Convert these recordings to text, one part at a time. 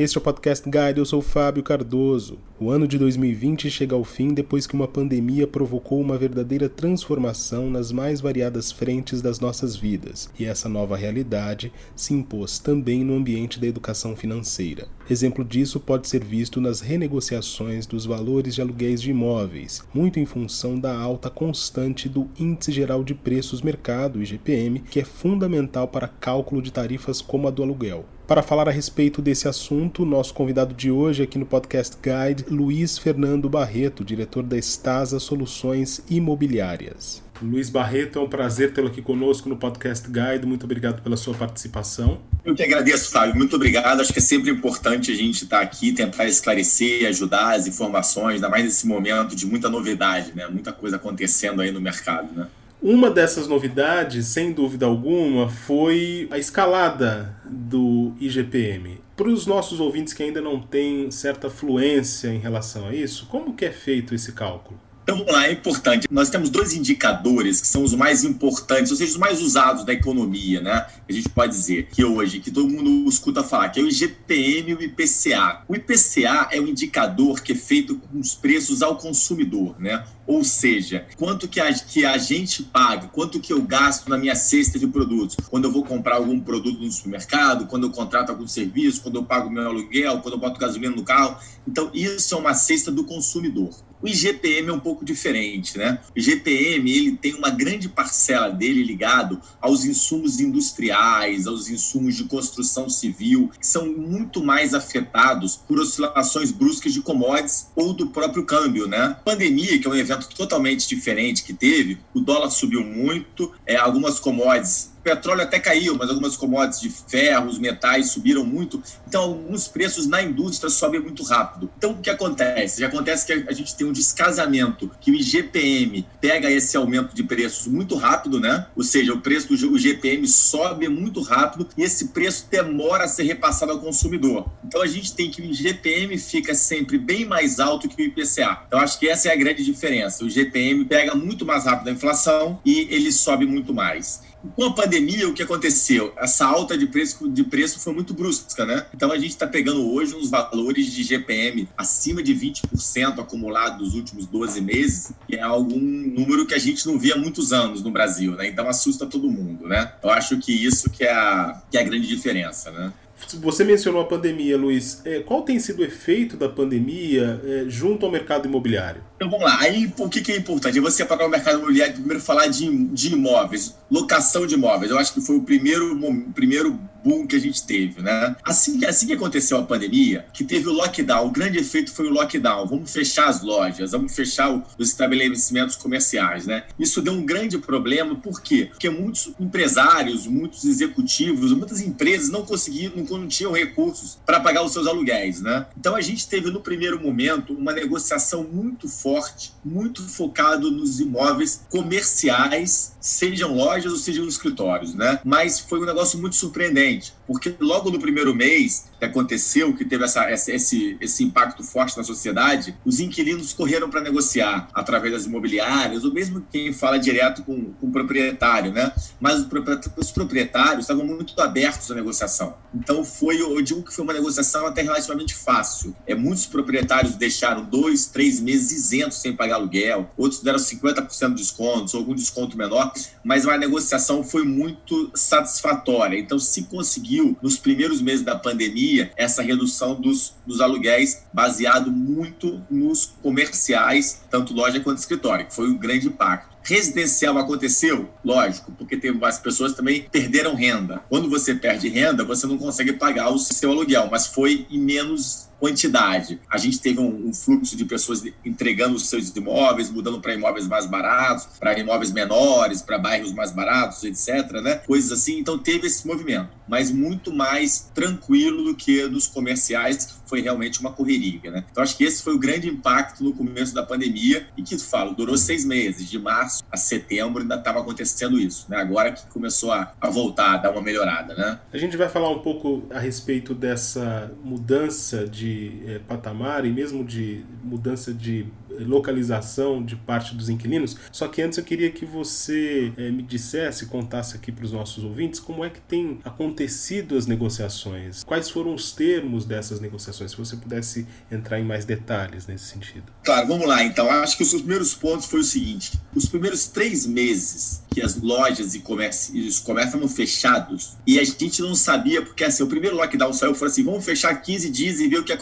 Este é o Podcast Guide, eu sou Fábio Cardoso. O ano de 2020 chega ao fim depois que uma pandemia provocou uma verdadeira transformação nas mais variadas frentes das nossas vidas, e essa nova realidade se impôs também no ambiente da educação financeira. Exemplo disso pode ser visto nas renegociações dos valores de aluguéis de imóveis, muito em função da alta constante do Índice Geral de Preços Mercado, IGPM, que é fundamental para cálculo de tarifas como a do aluguel. Para falar a respeito desse assunto, nosso convidado de hoje aqui no Podcast Guide, Luiz Fernando Barreto, diretor da Estasa Soluções Imobiliárias. Luiz Barreto, é um prazer tê-lo aqui conosco no Podcast Guide. Muito obrigado pela sua participação. Eu que agradeço, Fábio. Muito obrigado. Acho que é sempre importante a gente estar aqui, tentar esclarecer, ajudar as informações, ainda mais nesse momento de muita novidade, né? Muita coisa acontecendo aí no mercado, né? Uma dessas novidades, sem dúvida alguma, foi a escalada do IGPM. Para os nossos ouvintes que ainda não têm certa fluência em relação a isso, como que é feito esse cálculo? Então vamos lá, é importante. Nós temos dois indicadores que são os mais importantes, ou seja, os mais usados da economia, né? A gente pode dizer que hoje, que todo mundo escuta falar, que é o IGPM e o IPCA. O IPCA é um indicador que é feito com os preços ao consumidor, né? Ou seja, quanto que a, que a gente paga, quanto que eu gasto na minha cesta de produtos, quando eu vou comprar algum produto no supermercado, quando eu contrato algum serviço, quando eu pago meu aluguel, quando eu boto gasolina no carro. Então, isso é uma cesta do consumidor. O IGPM é um pouco diferente, né? O IGPM ele tem uma grande parcela dele ligado aos insumos industriais, aos insumos de construção civil, que são muito mais afetados por oscilações bruscas de commodities ou do próprio câmbio, né? Pandemia, que é um evento totalmente diferente que teve, o dólar subiu muito, é, algumas commodities o petróleo até caiu, mas algumas commodities de ferro, os metais subiram muito. Então, alguns preços na indústria sobem muito rápido. Então, o que acontece? Já acontece que a gente tem um descasamento, que o IGPM pega esse aumento de preços muito rápido, né? Ou seja, o preço do IGPM sobe muito rápido e esse preço demora a ser repassado ao consumidor. Então, a gente tem que o IGPM fica sempre bem mais alto que o IPCA. Então, acho que essa é a grande diferença. O IGPM pega muito mais rápido a inflação e ele sobe muito mais. Com a pandemia, o que aconteceu? Essa alta de preço, de preço foi muito brusca, né? Então a gente está pegando hoje uns valores de GPM acima de 20% acumulado nos últimos 12 meses, que é algum número que a gente não via há muitos anos no Brasil, né? Então assusta todo mundo, né? Eu acho que isso que é a, que é a grande diferença, né? Você mencionou a pandemia, Luiz. É, qual tem sido o efeito da pandemia é, junto ao mercado imobiliário? Então vamos lá. Aí o que, que é importante? Você para o mercado imobiliário primeiro falar de, de imóveis, locação de imóveis. Eu acho que foi o primeiro, o primeiro boom que a gente teve, né? Assim, assim que aconteceu a pandemia, que teve o lockdown, o grande efeito foi o lockdown. Vamos fechar as lojas, vamos fechar os estabelecimentos comerciais, né? Isso deu um grande problema, por quê? Porque muitos empresários, muitos executivos, muitas empresas não conseguiam, não, não tinham recursos para pagar os seus aluguéis, né? Então a gente teve no primeiro momento uma negociação muito forte, muito focado nos imóveis comerciais, sejam lojas ou sejam escritórios, né? Mas foi um negócio muito surpreendente porque logo no primeiro mês que aconteceu, que teve essa, esse, esse impacto forte na sociedade, os inquilinos correram para negociar através das imobiliárias, ou mesmo quem fala direto com, com o proprietário, né? Mas os proprietários estavam muito abertos à negociação. Então foi, eu digo que foi uma negociação até relativamente fácil. É, muitos proprietários deixaram dois, três meses isentos sem pagar aluguel, outros deram 50% de descontos, algum desconto menor, mas a negociação foi muito satisfatória. Então, se conseguiu, nos primeiros meses da pandemia, essa redução dos, dos aluguéis baseado muito nos comerciais, tanto loja quanto escritório, que foi um grande impacto. Residencial aconteceu? Lógico, porque tem as pessoas também perderam renda. Quando você perde renda, você não consegue pagar o seu aluguel, mas foi em menos quantidade. A gente teve um, um fluxo de pessoas entregando os seus imóveis, mudando para imóveis mais baratos, para imóveis menores, para bairros mais baratos, etc. Né? Coisas assim. Então teve esse movimento, mas muito mais tranquilo do que dos comerciais, que foi realmente uma correria. Né? Então acho que esse foi o grande impacto no começo da pandemia e que, falo, durou seis meses, de março a setembro ainda estava acontecendo isso. Né? Agora que começou a, a voltar, a dar uma melhorada. Né? A gente vai falar um pouco a respeito dessa mudança de de é, patamar e mesmo de mudança de localização de parte dos inquilinos. Só que antes eu queria que você é, me dissesse, contasse aqui para os nossos ouvintes como é que tem acontecido as negociações, quais foram os termos dessas negociações, se você pudesse entrar em mais detalhes nesse sentido. Claro, vamos lá então. Acho que os primeiros pontos foi o seguinte: os primeiros três meses que as lojas e, os comércios estavam fechados e a gente não sabia, porque assim, o primeiro lockdown saiu falou assim: vamos fechar 15 dias e ver o que.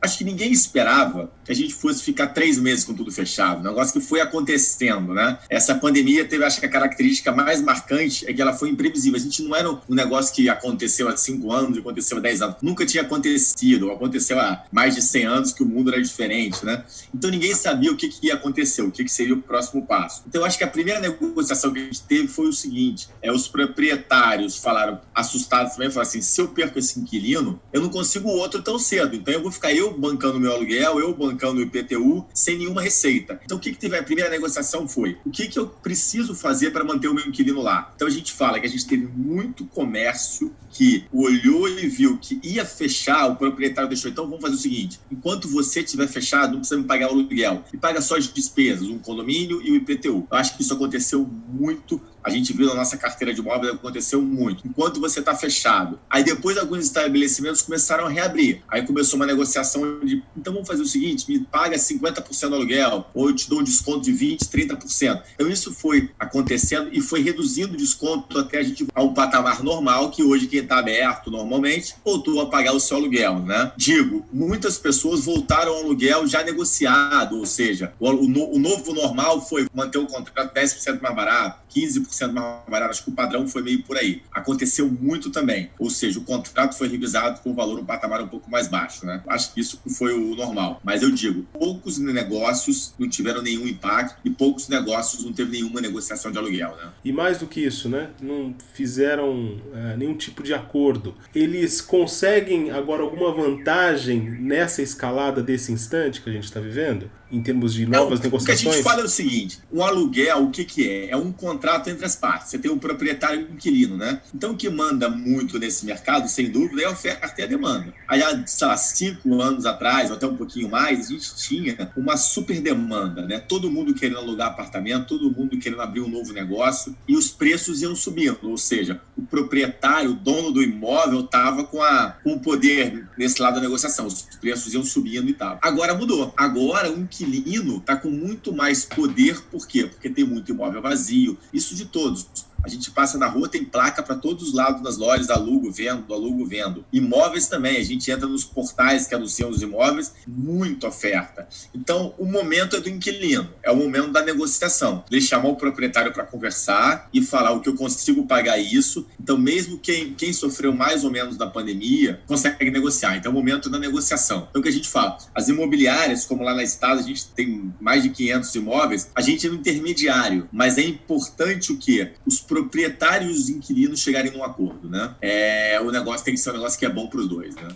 Acho que ninguém esperava que a gente fosse ficar três meses com tudo fechado, um negócio que foi acontecendo, né? Essa pandemia teve, acho que a característica mais marcante é que ela foi imprevisível. A gente não era um negócio que aconteceu há cinco anos, aconteceu há dez anos. Nunca tinha acontecido, aconteceu há mais de 100 anos que o mundo era diferente, né? Então ninguém sabia o que, que ia acontecer, o que, que seria o próximo passo. Então acho que a primeira negociação que a gente teve foi o seguinte: é os proprietários falaram assustados também, falaram assim: se eu perco esse inquilino, eu não consigo outro tão cedo. Então eu vou ficar eu bancando meu aluguel, eu bancando o IPTU, sem nenhuma receita. Então o que, que teve a primeira negociação foi: o que, que eu preciso fazer para manter o meu inquilino lá? Então a gente fala que a gente teve muito comércio que olhou e viu que ia fechar, o proprietário deixou. Então vamos fazer o seguinte: enquanto você estiver fechado, não precisa me pagar o aluguel. E paga só as despesas, um condomínio e o IPTU. Eu acho que isso aconteceu muito a gente viu na nossa carteira de imóveis aconteceu muito. Enquanto você está fechado. Aí depois alguns estabelecimentos começaram a reabrir. Aí começou uma negociação de, então vamos fazer o seguinte, me paga 50% do aluguel, ou eu te dou um desconto de 20%, 30%. Então isso foi acontecendo e foi reduzindo o desconto até a gente a um patamar normal, que hoje quem está aberto normalmente voltou a pagar o seu aluguel, né? Digo, muitas pessoas voltaram ao aluguel já negociado, ou seja, o, o, o novo normal foi manter o contrato 10% mais barato, 15% mais barato, acho que o padrão foi meio por aí. Aconteceu muito também, ou seja, o contrato foi revisado com o valor um patamar um pouco mais baixo, né? Acho que isso foi o normal. Mas eu digo, poucos negócios não tiveram nenhum impacto e poucos negócios não teve nenhuma negociação de aluguel, né? E mais do que isso, né? Não fizeram é, nenhum tipo de acordo. Eles conseguem agora alguma vantagem nessa escalada desse instante que a gente está vivendo? Em termos de novas Não, negociações? O que a gente fala é o seguinte: um aluguel, o que, que é? É um contrato entre as partes. Você tem um proprietário e um inquilino, né? Então, o que manda muito nesse mercado, sem dúvida, é a oferta e a demanda. Aí, há, sei lá, cinco anos atrás, ou até um pouquinho mais, a gente tinha uma super demanda, né? Todo mundo querendo alugar apartamento, todo mundo querendo abrir um novo negócio, e os preços iam subindo. Ou seja, o proprietário, o dono do imóvel, estava com, a, com o poder nesse lado da negociação. Os preços iam subindo e tal. Agora mudou. Agora, um inquilino inquilino está com muito mais poder, por quê? Porque tem muito imóvel vazio, isso de todos a gente passa na rua, tem placa para todos os lados nas lojas, alugo, vendo, alugo, vendo. Imóveis também, a gente entra nos portais que anunciam os imóveis, muita oferta. Então, o momento é do inquilino, é o momento da negociação. Ele chamar o proprietário para conversar e falar o que eu consigo pagar isso. Então, mesmo quem, quem sofreu mais ou menos da pandemia, consegue negociar. Então, é o momento da negociação. Então, o que a gente fala? As imobiliárias, como lá na Estado, a gente tem mais de 500 imóveis, a gente é um intermediário, mas é importante o quê? Os proprietário e os inquilinos chegarem num acordo, né? É, o negócio tem que ser um negócio que é bom para os dois, né?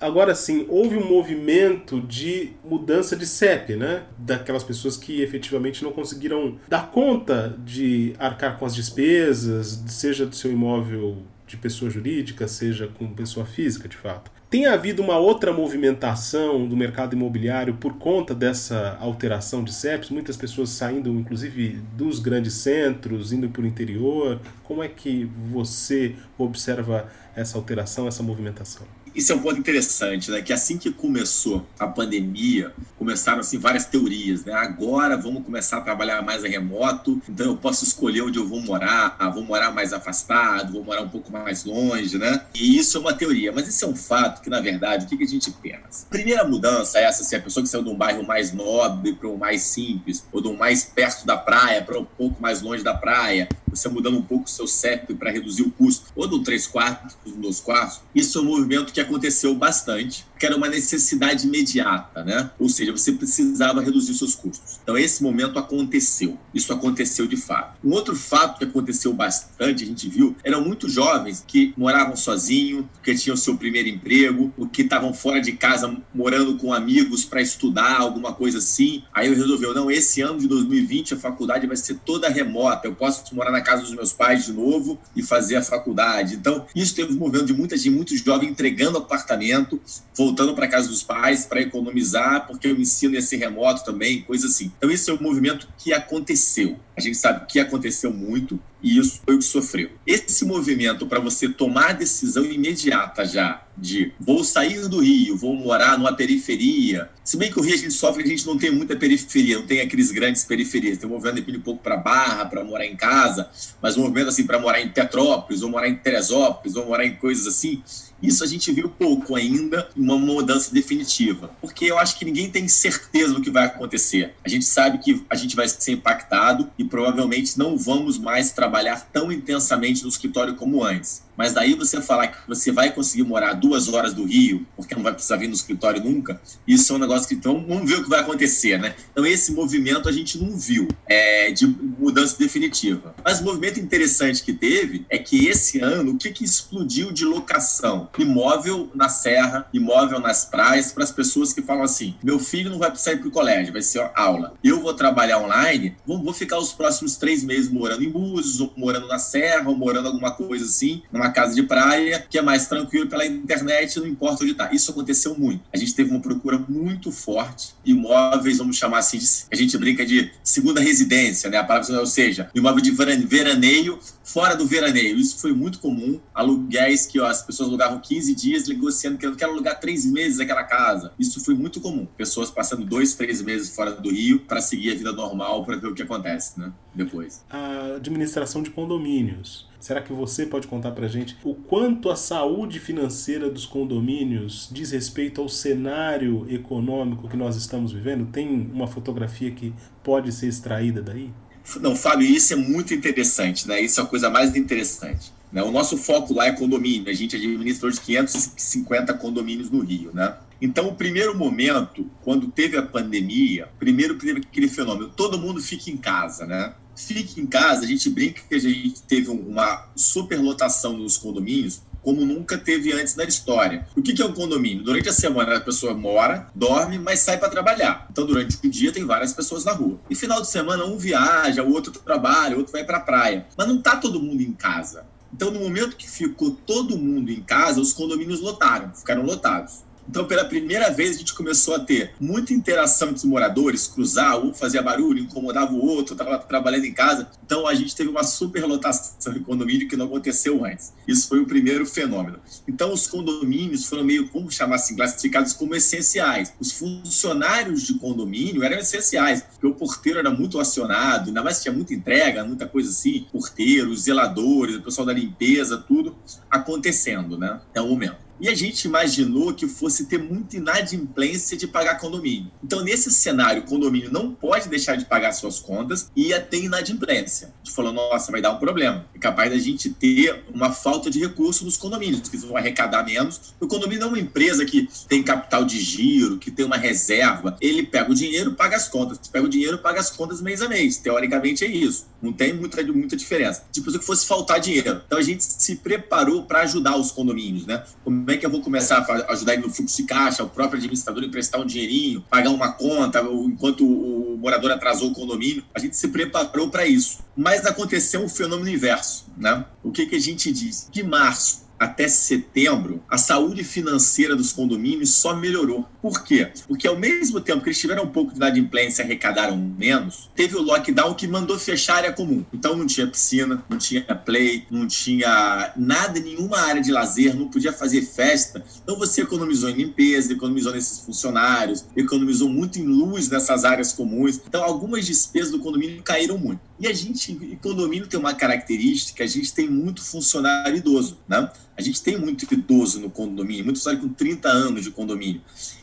Agora sim, houve um movimento de mudança de CEP, né? Daquelas pessoas que efetivamente não conseguiram dar conta de arcar com as despesas, seja do seu imóvel de pessoa jurídica, seja com pessoa física, de fato. Tem havido uma outra movimentação do mercado imobiliário por conta dessa alteração de CEPs? Muitas pessoas saindo, inclusive, dos grandes centros, indo para o interior. Como é que você observa essa alteração, essa movimentação? Isso é um ponto interessante, né? Que assim que começou a pandemia, começaram assim várias teorias, né? Agora vamos começar a trabalhar mais a remoto, então eu posso escolher onde eu vou morar, ah, vou morar mais afastado, vou morar um pouco mais longe, né? E isso é uma teoria, mas isso é um fato que na verdade o que, a gente pensa? Primeira mudança é essa, se a pessoa que saiu de um bairro mais nobre para um mais simples, ou de um mais perto da praia para um pouco mais longe da praia, você mudando um pouco o seu CEP para reduzir o custo, ou do 3 quartos, do 2 quartos, isso é um movimento que aconteceu bastante, que era uma necessidade imediata, né? Ou seja, você precisava reduzir seus custos. Então, esse momento aconteceu. Isso aconteceu de fato. Um outro fato que aconteceu bastante, a gente viu, eram muitos jovens que moravam sozinhos, que tinham seu primeiro emprego, ou que estavam fora de casa morando com amigos para estudar, alguma coisa assim. Aí eu resolveu, não, esse ano de 2020 a faculdade vai ser toda remota, eu posso morar na casa dos meus pais de novo e fazer a faculdade. Então, isso teve um movimento de muita gente, muitos jovens entregando apartamento, voltando para casa dos pais para economizar, porque o ensino ia ser remoto também, coisa assim. Então, isso é um movimento que aconteceu. A gente sabe que aconteceu muito e isso foi o que sofreu. Esse movimento para você tomar a decisão imediata já de vou sair do Rio, vou morar numa periferia. Se bem que o Rio a gente sofre, a gente não tem muita periferia, não tem aqueles grandes periferias. Tem um movimento depende um pouco para Barra, para morar em casa, mas um movimento assim para morar em Petrópolis, ou morar em Teresópolis, ou morar em coisas assim. Isso a gente viu pouco ainda, uma mudança definitiva, porque eu acho que ninguém tem certeza do que vai acontecer. A gente sabe que a gente vai ser impactado e provavelmente não vamos mais trabalhar tão intensamente no escritório como antes. Mas daí você falar que você vai conseguir morar duas horas do Rio, porque não vai precisar vir no escritório nunca, isso é um negócio que então vamos ver o que vai acontecer, né? Então esse movimento a gente não viu é, de mudança definitiva. Mas o movimento interessante que teve é que esse ano o que, que explodiu de locação? Imóvel na serra, imóvel nas praias, para as pessoas que falam assim: meu filho não vai precisar ir para o colégio, vai ser aula. Eu vou trabalhar online, vou, vou ficar os próximos três meses morando em Búzios, ou morando na serra, ou morando alguma coisa assim, numa casa de praia, que é mais tranquilo pela internet, não importa onde está. Isso aconteceu muito. A gente teve uma procura muito forte, imóveis, vamos chamar assim, a gente brinca de segunda residência, né? A palavra, ou seja, imóvel de veraneio fora do veraneio. Isso foi muito comum. Aluguéis que ó, as pessoas alugavam 15 dias, negociando que eu quero alugar três meses aquela casa. Isso foi muito comum. Pessoas passando dois, três meses fora do Rio para seguir a vida normal, para ver o que acontece, né? Depois. A administração de condomínios. Será que você pode contar para gente o quanto a saúde financeira dos condomínios diz respeito ao cenário econômico que nós estamos vivendo? Tem uma fotografia que pode ser extraída daí? Não, Fábio, isso é muito interessante, né? Isso é a coisa mais interessante. Né? O nosso foco lá é condomínio. A gente administrou de 550 condomínios no Rio, né? Então, o primeiro momento, quando teve a pandemia, primeiro teve aquele fenômeno, todo mundo fica em casa, né? Fique em casa, a gente brinca que a gente teve uma superlotação nos condomínios, como nunca teve antes na história. O que é um condomínio? Durante a semana a pessoa mora, dorme, mas sai para trabalhar. Então durante o dia tem várias pessoas na rua. E final de semana um viaja, o outro trabalha, o outro vai para a praia. Mas não tá todo mundo em casa. Então no momento que ficou todo mundo em casa, os condomínios lotaram, ficaram lotados. Então, pela primeira vez, a gente começou a ter muita interação entre os moradores, cruzar, um fazia barulho, incomodava o outro, estava trabalhando em casa. Então, a gente teve uma superlotação em condomínio que não aconteceu antes. Isso foi o primeiro fenômeno. Então, os condomínios foram meio, como chamar assim, classificados como essenciais. Os funcionários de condomínio eram essenciais, porque o porteiro era muito acionado, ainda mais tinha muita entrega, muita coisa assim, porteiros, zeladores, o pessoal da limpeza, tudo acontecendo, né? É o momento. E a gente imaginou que fosse ter muita inadimplência de pagar condomínio. Então, nesse cenário, o condomínio não pode deixar de pagar suas contas e ia ter inadimplência. A gente falou, nossa, vai dar um problema. É capaz da gente ter uma falta de recurso nos condomínios, que vão arrecadar menos. O condomínio é uma empresa que tem capital de giro, que tem uma reserva. Ele pega o dinheiro, paga as contas. Pega o dinheiro, paga as contas mês a mês. Teoricamente é isso. Não tem muita, muita diferença. Tipo, que fosse faltar dinheiro. Então, a gente se preparou para ajudar os condomínios, né? Como é que eu vou começar a ajudar ele no fluxo de caixa, o próprio administrador emprestar um dinheirinho, pagar uma conta, enquanto o morador atrasou o condomínio. A gente se preparou para isso. Mas aconteceu um fenômeno inverso, né? O que, que a gente diz? De março até setembro, a saúde financeira dos condomínios só melhorou. Por quê? Porque ao mesmo tempo que eles tiveram um pouco de inadimplência e arrecadaram menos, teve o lockdown que mandou fechar a área comum. Então não tinha piscina, não tinha play, não tinha nada, nenhuma área de lazer, não podia fazer festa. Então você economizou em limpeza, economizou nesses funcionários, economizou muito em luz nessas áreas comuns. Então algumas despesas do condomínio caíram muito. E a gente, condomínio tem uma característica, a gente tem muito funcionário idoso, né? A gente tem muito idoso no condomínio, muito funcionário com 30 anos de condomínio.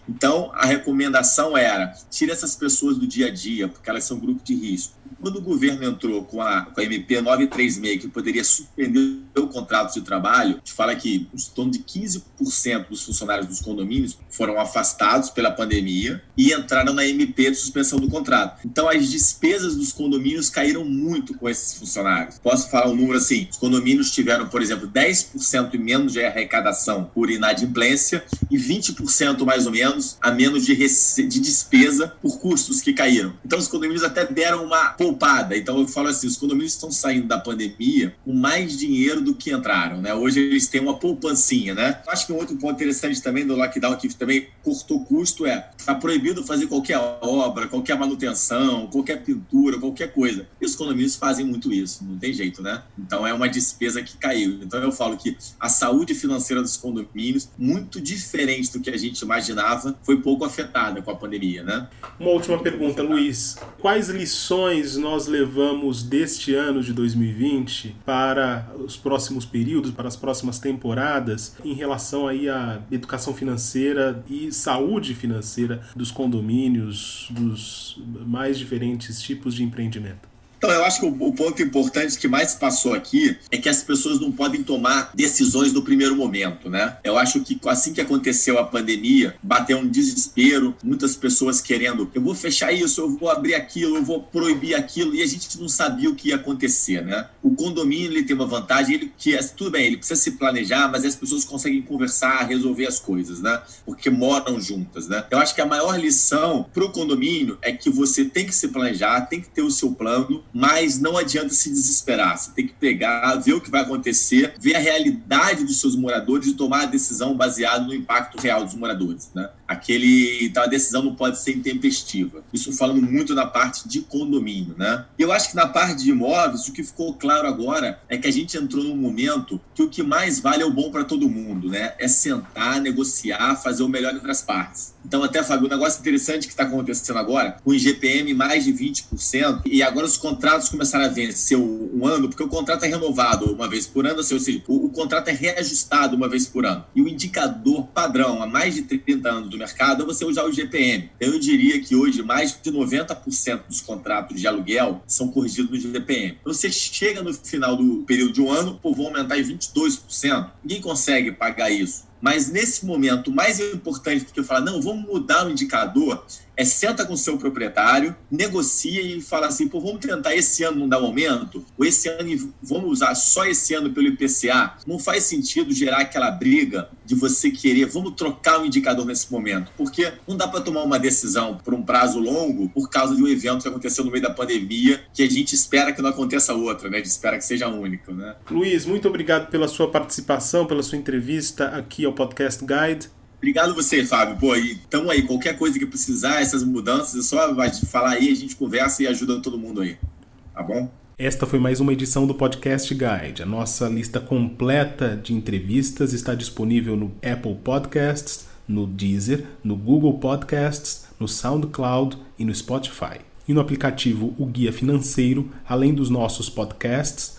Então, a recomendação era: tire essas pessoas do dia a dia, porque elas são grupo de risco. Quando o governo entrou com a, com a MP 936, que poderia suspender o contrato de trabalho, a gente fala que em torno de 15% dos funcionários dos condomínios foram afastados pela pandemia e entraram na MP de suspensão do contrato. Então, as despesas dos condomínios caíram muito com esses funcionários. Posso falar um número assim: os condomínios tiveram, por exemplo, 10% menos de arrecadação por inadimplência e 20% mais ou menos a menos de, de despesa por custos que caíram. Então os condomínios até deram uma poupada. Então eu falo assim, os condomínios estão saindo da pandemia com mais dinheiro do que entraram, né? Hoje eles têm uma poupancinha, né? Acho que um outro ponto interessante também do lockdown que também cortou custo é está proibido fazer qualquer obra, qualquer manutenção, qualquer pintura, qualquer coisa. E os condomínios fazem muito isso, não tem jeito, né? Então é uma despesa que caiu. Então eu falo que a saúde financeira dos condomínios, muito diferente do que a gente imaginava, foi pouco afetada com a pandemia, né? Uma última pergunta, Luiz. Quais lições nós levamos deste ano de 2020 para os próximos períodos, para as próximas temporadas, em relação aí à educação financeira e saúde financeira dos condomínios, dos mais diferentes tipos de empreendimento? Então, eu acho que o, ponto importante que mais passou aqui é que as pessoas não podem tomar decisões no primeiro momento, né? Eu acho que assim que aconteceu a pandemia, bateu um desespero, muitas pessoas querendo, eu vou fechar isso, eu vou abrir aquilo, eu vou proibir aquilo, e a gente não sabia o que ia acontecer, né? O condomínio ele tem uma vantagem, ele que é, tudo bem, ele precisa se planejar, mas as pessoas conseguem conversar, resolver as coisas, né? Porque moram juntas, né? Eu acho que a maior lição para o condomínio é que você tem que se planejar, tem que ter o seu plano, mas não adianta se desesperar. Você tem que pegar, ver o que vai acontecer, ver a realidade dos seus moradores e tomar a decisão baseada no impacto real dos moradores. Né? Aquele, então a decisão não pode ser intempestiva. Isso falando muito na parte de condomínio. Né? Eu acho que na parte de imóveis, o que ficou claro agora é que a gente entrou num momento que o que mais vale é o bom para todo mundo. Né? É sentar, negociar, fazer o melhor entre as partes. Então, até, Fábio, um negócio interessante que está acontecendo agora, com o IGPM mais de 20%, e agora os contratos começaram a vencer um ano, porque o contrato é renovado uma vez por ano, ou seja, o, o contrato é reajustado uma vez por ano. E o indicador padrão há mais de 30 anos do mercado é você usar o IGPM. Eu diria que hoje mais de 90% dos contratos de aluguel são corrigidos no IGPM. Então, você chega no final do período de um ano, pô, vão aumentar em 22%. Ninguém consegue pagar isso. Mas nesse momento, mais importante do que eu falar, não, vamos mudar o indicador, é senta com o seu proprietário, negocia e fala assim, pô, vamos tentar esse ano não dar aumento, ou esse ano vamos usar só esse ano pelo IPCA. Não faz sentido gerar aquela briga de você querer, vamos trocar o indicador nesse momento, porque não dá para tomar uma decisão por um prazo longo por causa de um evento que aconteceu no meio da pandemia, que a gente espera que não aconteça outra, né? A gente espera que seja único, né? Luiz, muito obrigado pela sua participação, pela sua entrevista aqui ao Podcast Guide. Obrigado você, Fábio. Pô, então aí, qualquer coisa que precisar, essas mudanças, é só vai falar aí, a gente conversa e ajuda todo mundo aí. Tá bom? Esta foi mais uma edição do Podcast Guide. A nossa lista completa de entrevistas está disponível no Apple Podcasts, no Deezer, no Google Podcasts, no SoundCloud e no Spotify. E no aplicativo O Guia Financeiro, além dos nossos podcasts,